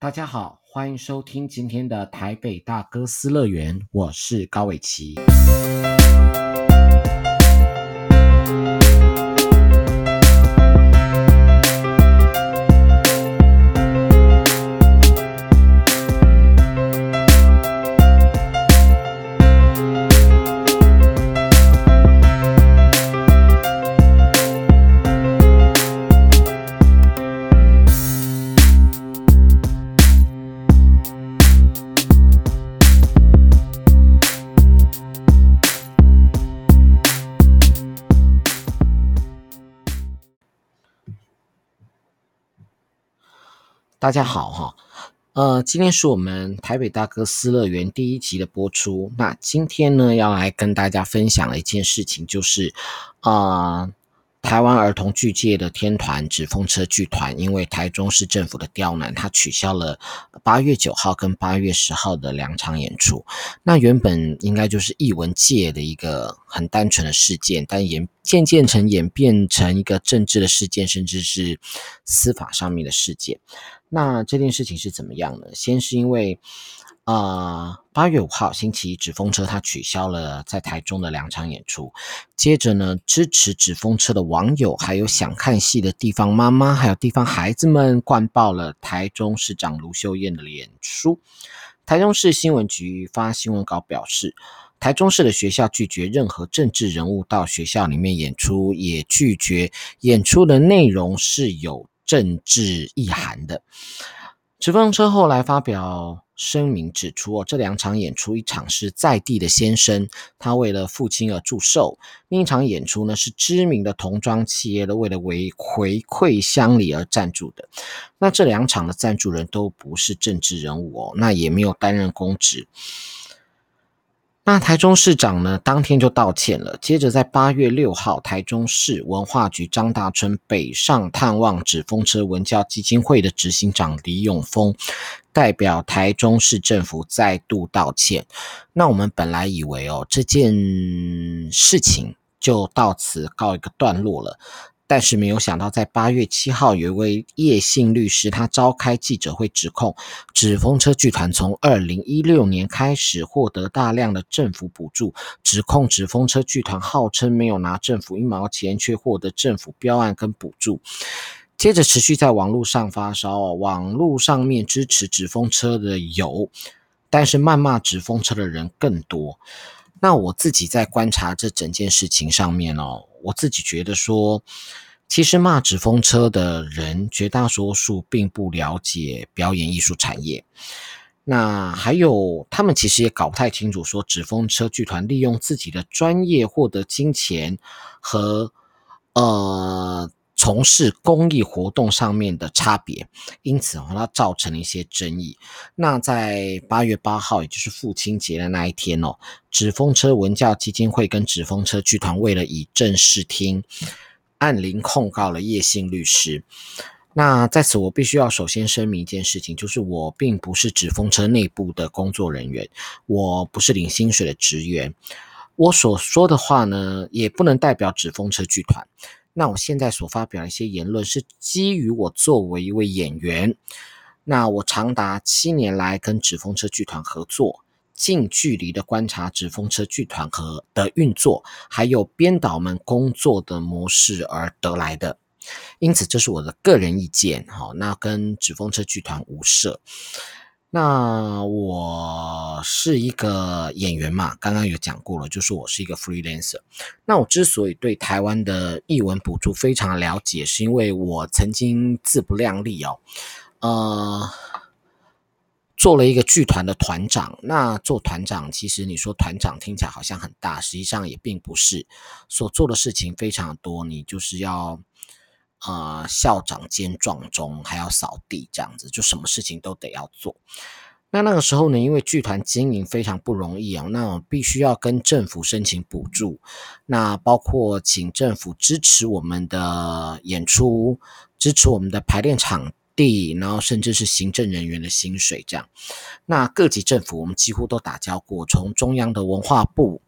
大家好，欢迎收听今天的台北大哥斯乐园，我是高伟琪。大家好哈，呃，今天是我们台北大哥斯乐园第一集的播出。那今天呢，要来跟大家分享的一件事情，就是啊。台湾儿童剧界的天团纸风车剧团，因为台中市政府的刁难，他取消了八月九号跟八月十号的两场演出。那原本应该就是艺文界的一个很单纯的事件，但演渐渐成演变成一个政治的事件，甚至是司法上面的事件。那这件事情是怎么样呢？先是因为。啊，八、月五号星期一，纸风车他取消了在台中的两场演出。接着呢，支持纸风车的网友，还有想看戏的地方妈妈，还有地方孩子们，灌爆了台中市长卢秀燕的脸书。台中市新闻局发新闻稿表示，台中市的学校拒绝任何政治人物到学校里面演出，也拒绝演出的内容是有政治意涵的。纸风车后来发表。声明指出，哦，这两场演出，一场是在地的先生，他为了父亲而祝寿；另一场演出呢，是知名的童装企业的为了为回馈乡里而赞助的。那这两场的赞助人都不是政治人物哦，那也没有担任公职。那台中市长呢，当天就道歉了。接着在八月六号，台中市文化局张大春北上探望纸风车文教基金会的执行长李永丰，代表台中市政府再度道歉。那我们本来以为哦，这件事情就到此告一个段落了。但是没有想到，在八月七号，有一位叶姓律师，他召开记者会，指控纸风车剧团从二零一六年开始获得大量的政府补助，指控纸风车剧团号称没有拿政府一毛钱，却获得政府标案跟补助。接着持续在网络上发烧，网络上面支持纸风车的有，但是谩骂纸风车的人更多。那我自己在观察这整件事情上面哦。我自己觉得说，其实骂纸风车的人绝大多数并不了解表演艺术产业。那还有，他们其实也搞不太清楚，说纸风车剧团利用自己的专业获得金钱和呃从事公益活动上面的差别，因此它造成了一些争议。那在八月八号，也就是父亲节的那一天哦。纸风车文教基金会跟纸风车剧团为了以正视听，按铃控告了叶姓律师。那在此，我必须要首先声明一件事情，就是我并不是纸风车内部的工作人员，我不是领薪水的职员。我所说的话呢，也不能代表纸风车剧团。那我现在所发表的一些言论，是基于我作为一位演员，那我长达七年来跟纸风车剧团合作。近距离的观察纸风车剧团和的运作，还有编导们工作的模式而得来的，因此这是我的个人意见。好，那跟纸风车剧团无涉。那我是一个演员嘛，刚刚有讲过了，就是我是一个 freelancer。那我之所以对台湾的译文补助非常了解，是因为我曾经自不量力哦，呃。做了一个剧团的团长，那做团长，其实你说团长听起来好像很大，实际上也并不是。所做的事情非常多，你就是要，呃，校长兼撞钟，还要扫地，这样子，就什么事情都得要做。那那个时候呢，因为剧团经营非常不容易啊，那我必须要跟政府申请补助，那包括请政府支持我们的演出，支持我们的排练场。地，然后甚至是行政人员的薪水这样，那各级政府我们几乎都打交过，从中央的文化部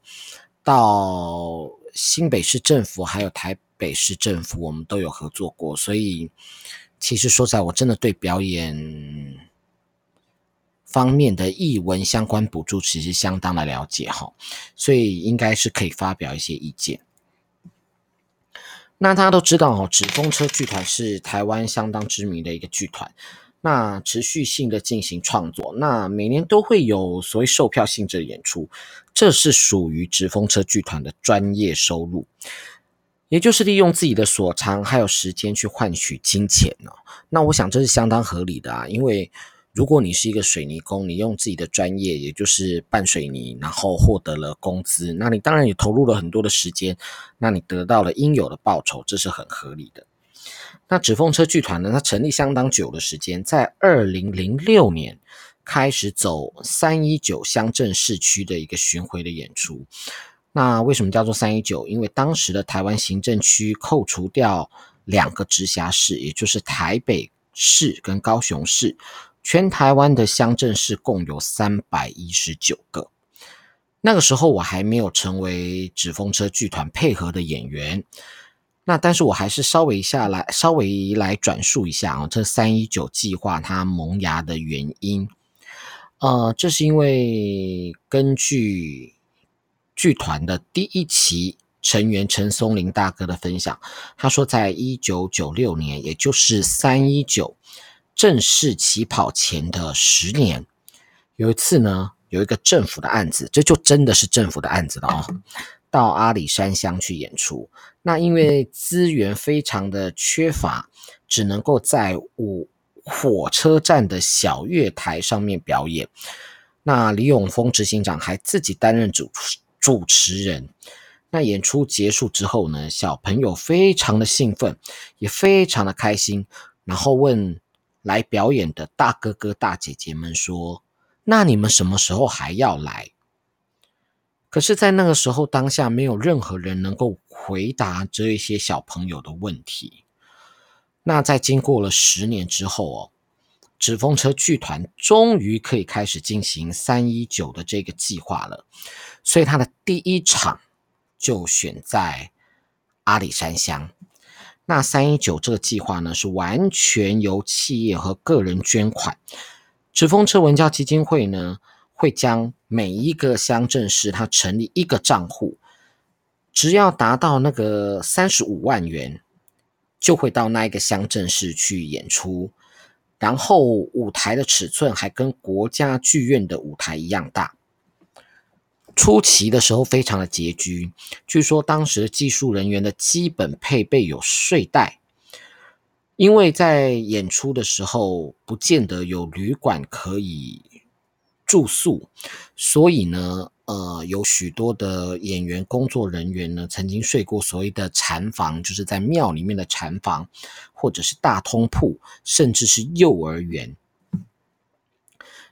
到新北市政府，还有台北市政府，我们都有合作过。所以，其实说在，我真的对表演方面的艺文相关补助其实相当的了解哈，所以应该是可以发表一些意见。那大家都知道哦，纸风车剧团是台湾相当知名的一个剧团，那持续性的进行创作，那每年都会有所谓售票性质的演出，这是属于直风车剧团的专业收入，也就是利用自己的所长还有时间去换取金钱呢。那我想这是相当合理的啊，因为。如果你是一个水泥工，你用自己的专业，也就是拌水泥，然后获得了工资，那你当然也投入了很多的时间，那你得到了应有的报酬，这是很合理的。那纸风车剧团呢，它成立相当久的时间，在二零零六年开始走三一九乡镇市区的一个巡回的演出。那为什么叫做三一九？因为当时的台湾行政区扣除掉两个直辖市，也就是台北市跟高雄市。全台湾的乡镇市共有三百一十九个。那个时候我还没有成为纸风车剧团配合的演员，那但是我还是稍微下来稍微来转述一下啊，这三一九计划它萌芽的原因。呃，这是因为根据剧团的第一期成员陈松伶大哥的分享，他说，在一九九六年，也就是三一九。正式起跑前的十年，有一次呢，有一个政府的案子，这就真的是政府的案子了哦。到阿里山乡去演出，那因为资源非常的缺乏，只能够在五火车站的小月台上面表演。那李永丰执行长还自己担任主主持人。那演出结束之后呢，小朋友非常的兴奋，也非常的开心，然后问。来表演的大哥哥大姐姐们说：“那你们什么时候还要来？”可是，在那个时候当下，没有任何人能够回答这一些小朋友的问题。那在经过了十年之后哦，纸风车剧团终于可以开始进行三一九的这个计划了。所以，他的第一场就选在阿里山乡。那三一九这个计划呢，是完全由企业和个人捐款。纸风车文教基金会呢，会将每一个乡镇市，它成立一个账户，只要达到那个三十五万元，就会到那一个乡镇市去演出。然后舞台的尺寸还跟国家剧院的舞台一样大。初期的时候非常的拮据，据说当时的技术人员的基本配备有睡袋，因为在演出的时候不见得有旅馆可以住宿，所以呢，呃，有许多的演员工作人员呢曾经睡过所谓的禅房，就是在庙里面的禅房，或者是大通铺，甚至是幼儿园。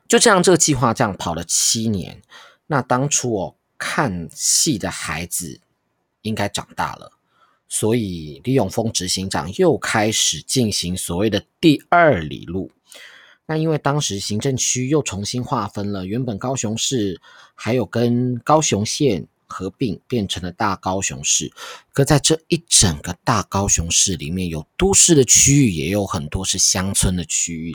就这样，这个计划这样跑了七年。那当初哦，看戏的孩子应该长大了，所以李永丰执行长又开始进行所谓的第二里路。那因为当时行政区又重新划分了，原本高雄市还有跟高雄县合并，变成了大高雄市。可在这一整个大高雄市里面，有都市的区域，也有很多是乡村的区域。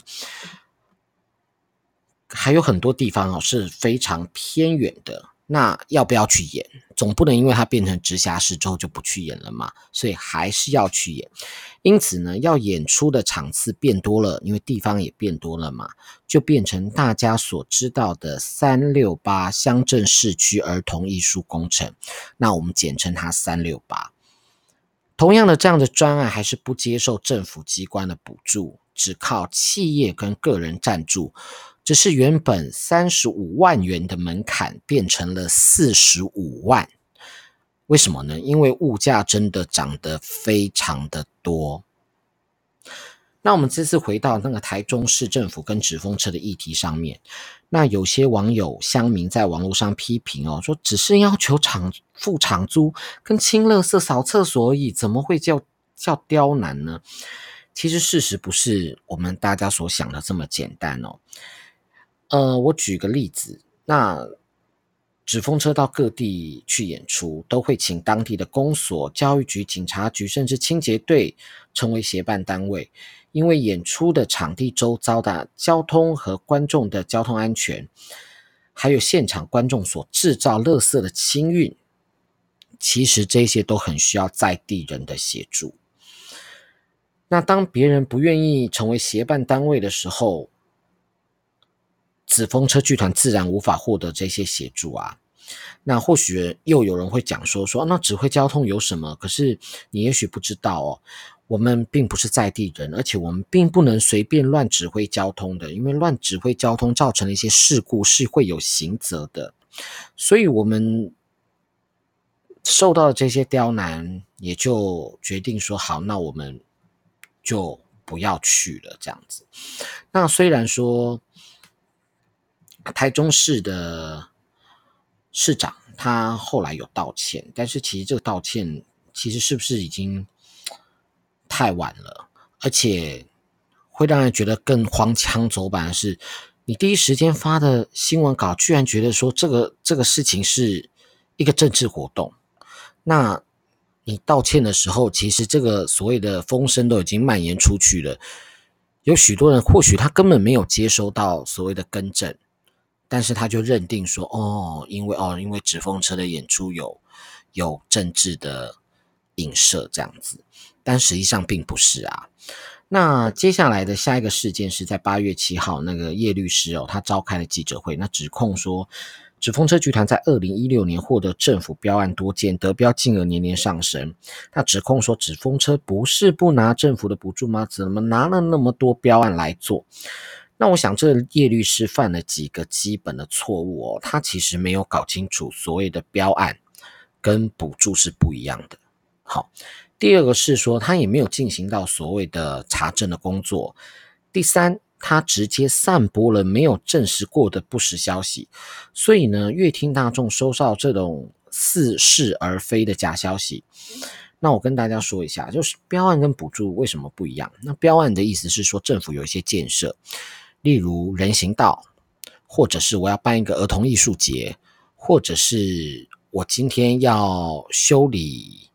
还有很多地方哦是非常偏远的，那要不要去演？总不能因为它变成直辖市之后就不去演了嘛，所以还是要去演。因此呢，要演出的场次变多了，因为地方也变多了嘛，就变成大家所知道的三六八乡镇市区儿童艺术工程。那我们简称它三六八。同样的，这样的专案还是不接受政府机关的补助，只靠企业跟个人赞助。只是原本三十五万元的门槛变成了四十五万，为什么呢？因为物价真的涨得非常的多。那我们这次回到那个台中市政府跟纸风车的议题上面，那有些网友乡民在网络上批评哦，说只是要求厂付场租跟清垃圾扫厕所而已，怎么会叫叫刁难呢？其实事实不是我们大家所想的这么简单哦。呃，我举个例子，那纸风车到各地去演出，都会请当地的公所、教育局、警察局，甚至清洁队成为协办单位。因为演出的场地周遭的交通和观众的交通安全，还有现场观众所制造垃圾的清运，其实这些都很需要在地人的协助。那当别人不愿意成为协办单位的时候，紫风车剧团自然无法获得这些协助啊。那或许又有人会讲说说，那指挥交通有什么？可是你也许不知道哦。我们并不是在地人，而且我们并不能随便乱指挥交通的，因为乱指挥交通造成了一些事故是会有刑责的。所以，我们受到的这些刁难，也就决定说好，那我们就不要去了，这样子。那虽然说台中市的市长他后来有道歉，但是其实这个道歉，其实是不是已经？太晚了，而且会让人觉得更荒腔走板的是，你第一时间发的新闻稿，居然觉得说这个这个事情是一个政治活动。那你道歉的时候，其实这个所谓的风声都已经蔓延出去了。有许多人或许他根本没有接收到所谓的更正，但是他就认定说，哦，因为哦，因为纸风车的演出有有政治的影射这样子。但实际上并不是啊。那接下来的下一个事件是在八月七号，那个叶律师哦，他召开了记者会，那指控说，纸风车剧团在二零一六年获得政府标案多件，得标金额年年上升。他指控说，纸风车不是不拿政府的补助吗？怎么拿了那么多标案来做？那我想，这叶律师犯了几个基本的错误哦，他其实没有搞清楚所谓的标案跟补助是不一样的。好。第二个是说，他也没有进行到所谓的查证的工作。第三，他直接散播了没有证实过的不实消息，所以呢，乐听大众收到这种似是而非的假消息。那我跟大家说一下，就是标案跟补助为什么不一样？那标案的意思是说，政府有一些建设，例如人行道，或者是我要办一个儿童艺术节，或者是我今天要修理。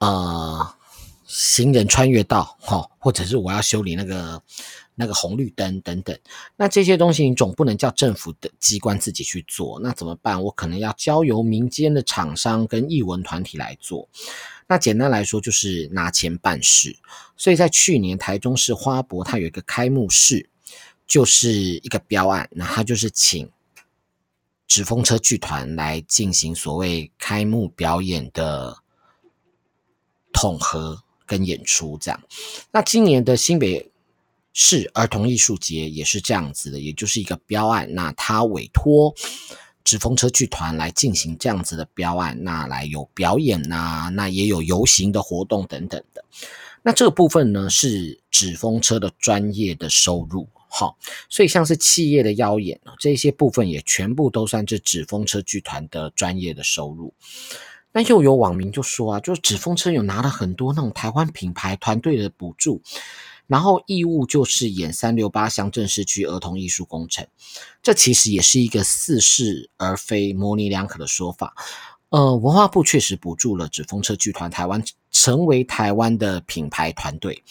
呃，行人穿越道，哈，或者是我要修理那个那个红绿灯等等，那这些东西你总不能叫政府的机关自己去做，那怎么办？我可能要交由民间的厂商跟艺文团体来做。那简单来说就是拿钱办事。所以在去年台中市花博，它有一个开幕式，就是一个标案，那它就是请纸风车剧团来进行所谓开幕表演的。统合跟演出这样，那今年的新北市儿童艺术节也是这样子的，也就是一个标案。那他委托纸风车剧团来进行这样子的标案，那来有表演呐、那也有游行的活动等等的。那这个部分呢，是纸风车的专业的收入，好，所以像是企业的邀演这些部分也全部都算是纸风车剧团的专业的收入。那又有网民就说啊，就是纸风车有拿了很多那种台湾品牌团队的补助，然后义务就是演三六八乡镇市区儿童艺术工程，这其实也是一个似是而非、模棱两可的说法。呃，文化部确实补助了纸风车剧团台湾成为台湾的品牌团队，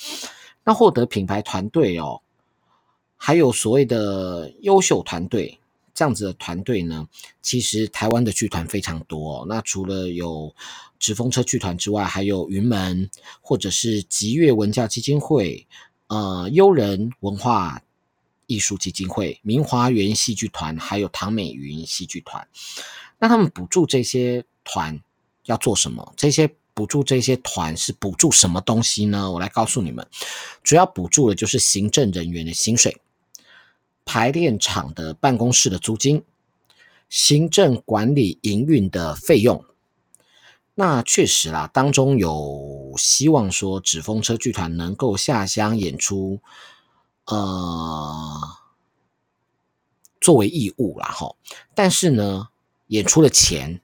那获得品牌团队哦，还有所谓的优秀团队。这样子的团队呢，其实台湾的剧团非常多哦。那除了有纸风车剧团之外，还有云门，或者是极乐文教基金会、呃优人文化艺术基金会、明华园戏剧团，还有唐美云戏剧团。那他们补助这些团要做什么？这些补助这些团是补助什么东西呢？我来告诉你们，主要补助的就是行政人员的薪水。排练场的办公室的租金、行政管理营运的费用，那确实啦，当中有希望说纸风车剧团能够下乡演出，呃，作为义务啦哈。但是呢，演出的钱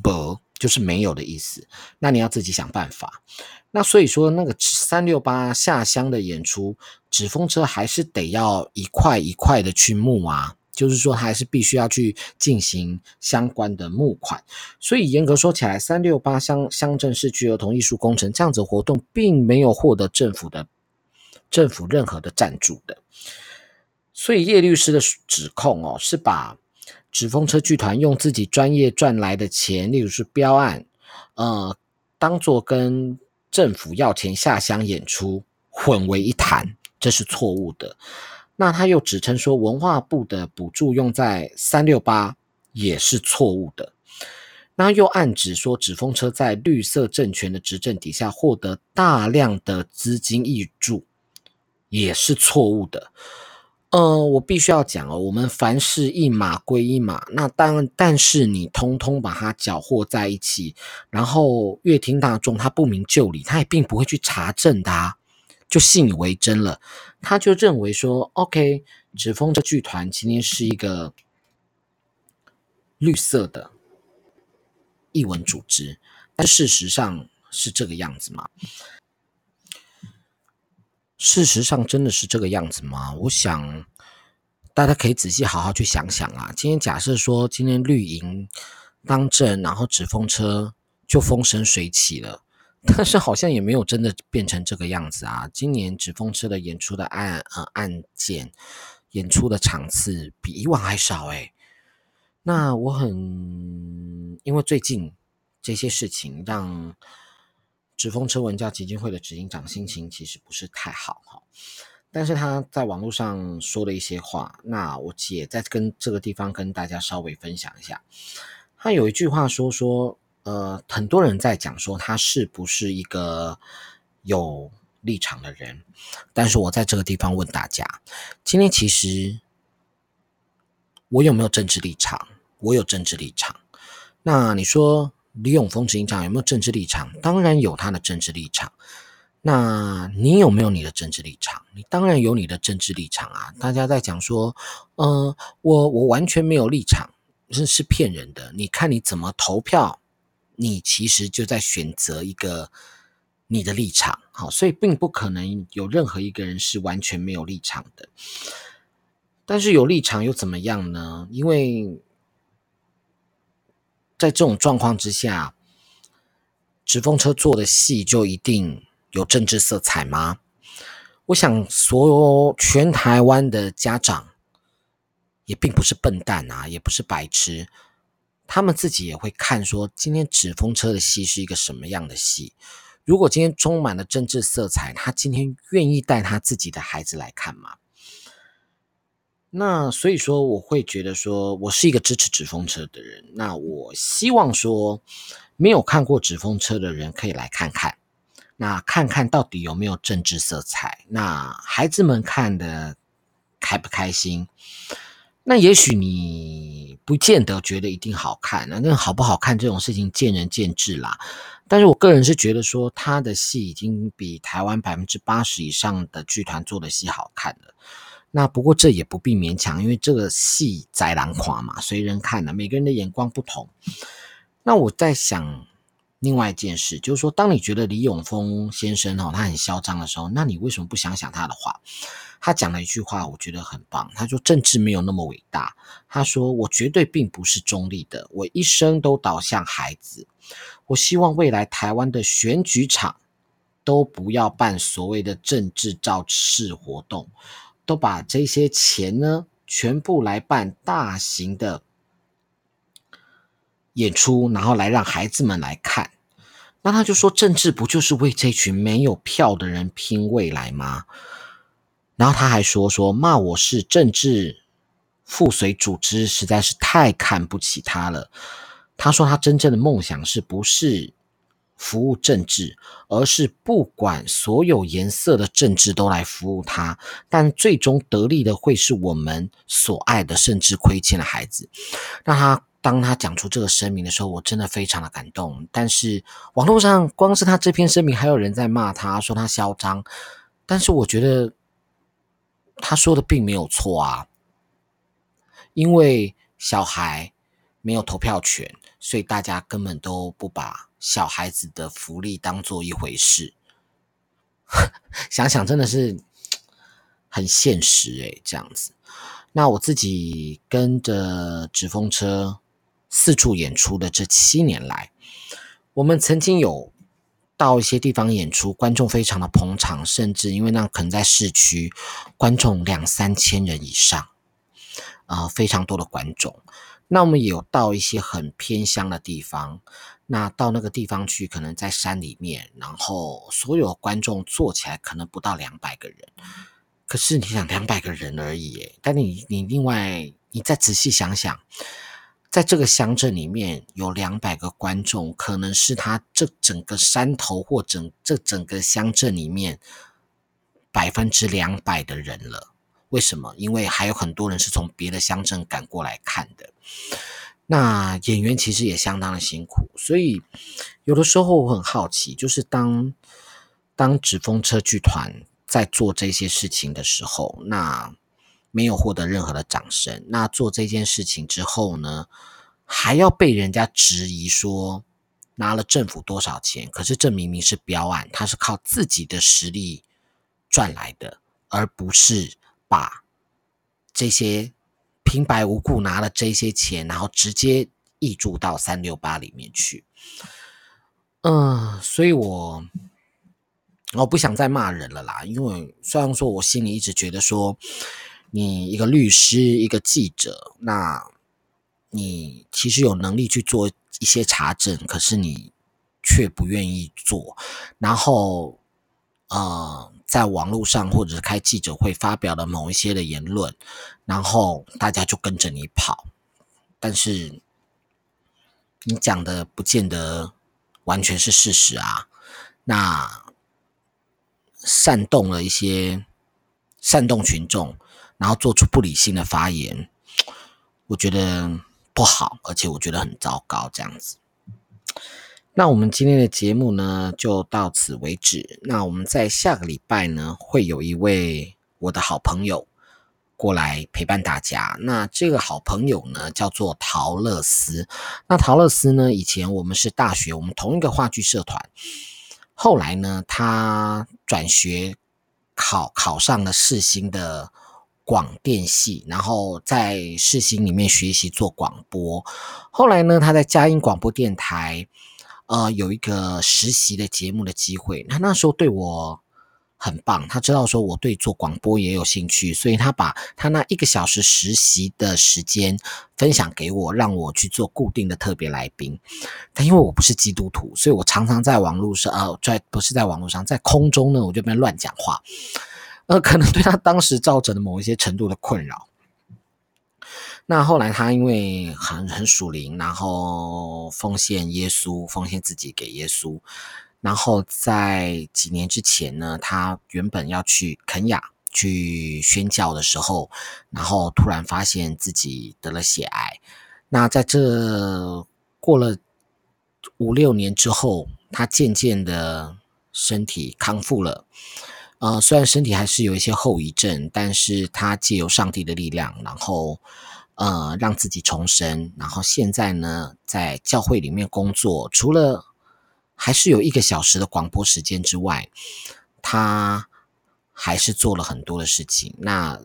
不就是没有的意思，那你要自己想办法。那所以说，那个三六八下乡的演出，纸风车还是得要一块一块的去募啊，就是说还是必须要去进行相关的募款。所以严格说起来，三六八乡乡镇市区儿童艺术工程这样子活动，并没有获得政府的政府任何的赞助的。所以叶律师的指控哦，是把纸风车剧团用自己专业赚来的钱，例如是标案，呃，当做跟政府要钱下乡演出混为一谈，这是错误的。那他又指称说文化部的补助用在三六八也是错误的。那又暗指说纸风车在绿色政权的执政底下获得大量的资金挹注，也是错误的。呃，我必须要讲哦，我们凡事一码归一码。那当但是你通通把它搅和在一起，然后乐听大众他不明就里，他也并不会去查证的啊，就信以为真了。他就认为说，OK，纸风车剧团今天是一个绿色的艺文组织，但事实上是这个样子吗？事实上，真的是这个样子吗？我想大家可以仔细好好去想想啊。今天假设说，今天绿营当政，然后纸风车就风生水起了，但是好像也没有真的变成这个样子啊。今年纸风车的演出的案呃案件，演出的场次比以往还少诶。那我很因为最近这些事情让。纸风车文教基金会的执行长心情其实不是太好哈，但是他在网络上说了一些话，那我也在跟这个地方跟大家稍微分享一下。他有一句话说说，呃，很多人在讲说他是不是一个有立场的人，但是我在这个地方问大家，今天其实我有没有政治立场？我有政治立场。那你说？李永丰执行长有没有政治立场？当然有他的政治立场。那你有没有你的政治立场？你当然有你的政治立场啊！大家在讲说，呃，我我完全没有立场，这是骗人的。你看你怎么投票，你其实就在选择一个你的立场。好，所以并不可能有任何一个人是完全没有立场的。但是有立场又怎么样呢？因为在这种状况之下，直风车做的戏就一定有政治色彩吗？我想，所有全台湾的家长也并不是笨蛋啊，也不是白痴，他们自己也会看说，今天纸风车的戏是一个什么样的戏。如果今天充满了政治色彩，他今天愿意带他自己的孩子来看吗？那所以说，我会觉得说，我是一个支持纸风车的人。那我希望说，没有看过纸风车的人可以来看看，那看看到底有没有政治色彩。那孩子们看的开不开心？那也许你不见得觉得一定好看，那好不好看这种事情见仁见智啦。但是我个人是觉得说，他的戏已经比台湾百分之八十以上的剧团做的戏好看了。那不过这也不必勉强，因为这个戏宰狼狂嘛，随人看的，每个人的眼光不同。那我在想另外一件事，就是说，当你觉得李永丰先生哦，他很嚣张的时候，那你为什么不想想他的话？他讲了一句话，我觉得很棒。他说：“政治没有那么伟大。”他说：“我绝对并不是中立的，我一生都导向孩子。我希望未来台湾的选举场都不要办所谓的政治造势活动。”都把这些钱呢，全部来办大型的演出，然后来让孩子们来看。那他就说，政治不就是为这群没有票的人拼未来吗？然后他还说说骂我是政治附随组织，实在是太看不起他了。他说他真正的梦想是不是？服务政治，而是不管所有颜色的政治都来服务他，但最终得利的会是我们所爱的，甚至亏欠的孩子。那他当他讲出这个声明的时候，我真的非常的感动。但是网络上光是他这篇声明，还有人在骂他说他嚣张。但是我觉得他说的并没有错啊，因为小孩没有投票权，所以大家根本都不把。小孩子的福利当做一回事，想想真的是很现实诶，这样子。那我自己跟着纸风车四处演出的这七年来，我们曾经有到一些地方演出，观众非常的捧场，甚至因为那可能在市区，观众两三千人以上，啊、非常多的观众。那我们有到一些很偏乡的地方，那到那个地方去，可能在山里面，然后所有观众坐起来可能不到两百个人。可是你想两百个人而已，但你你另外你再仔细想想，在这个乡镇里面有两百个观众，可能是他这整个山头或整这整个乡镇里面百分之两百的人了。为什么？因为还有很多人是从别的乡镇赶过来看的。那演员其实也相当的辛苦，所以有的时候我很好奇，就是当当纸风车剧团。在做这些事情的时候，那没有获得任何的掌声。那做这件事情之后呢，还要被人家质疑说拿了政府多少钱？可是这明明是标案，他是靠自己的实力赚来的，而不是把这些平白无故拿了这些钱，然后直接挹注到三六八里面去。嗯，所以我。我不想再骂人了啦，因为虽然说我心里一直觉得说，你一个律师，一个记者，那你其实有能力去做一些查证，可是你却不愿意做，然后呃，在网络上或者是开记者会发表了某一些的言论，然后大家就跟着你跑，但是你讲的不见得完全是事实啊，那。煽动了一些煽动群众，然后做出不理性的发言，我觉得不好，而且我觉得很糟糕。这样子，那我们今天的节目呢，就到此为止。那我们在下个礼拜呢，会有一位我的好朋友过来陪伴大家。那这个好朋友呢，叫做陶乐斯。那陶乐斯呢，以前我们是大学，我们同一个话剧社团。后来呢，他转学考考上了世新的广电系，然后在世新里面学习做广播。后来呢，他在佳音广播电台，呃，有一个实习的节目的机会。他那时候对我。很棒，他知道说我对做广播也有兴趣，所以他把他那一个小时实习的时间分享给我，让我去做固定的特别来宾。但因为我不是基督徒，所以我常常在网络上，呃，在不是在网络上，在空中呢，我就边乱讲话，呃，可能对他当时造成的某一些程度的困扰。那后来他因为很很属灵，然后奉献耶稣，奉献自己给耶稣。然后在几年之前呢，他原本要去肯亚去宣教的时候，然后突然发现自己得了血癌。那在这过了五六年之后，他渐渐的身体康复了。呃，虽然身体还是有一些后遗症，但是他借由上帝的力量，然后呃让自己重生。然后现在呢，在教会里面工作，除了还是有一个小时的广播时间之外，他还是做了很多的事情。那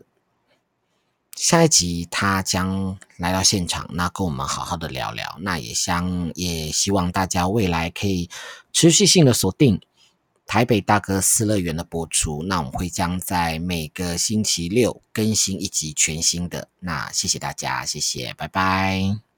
下一集他将来到现场，那跟我们好好的聊聊。那也想也希望大家未来可以持续性的锁定台北大哥私乐园的播出。那我们会将在每个星期六更新一集全新的。那谢谢大家，谢谢，拜拜。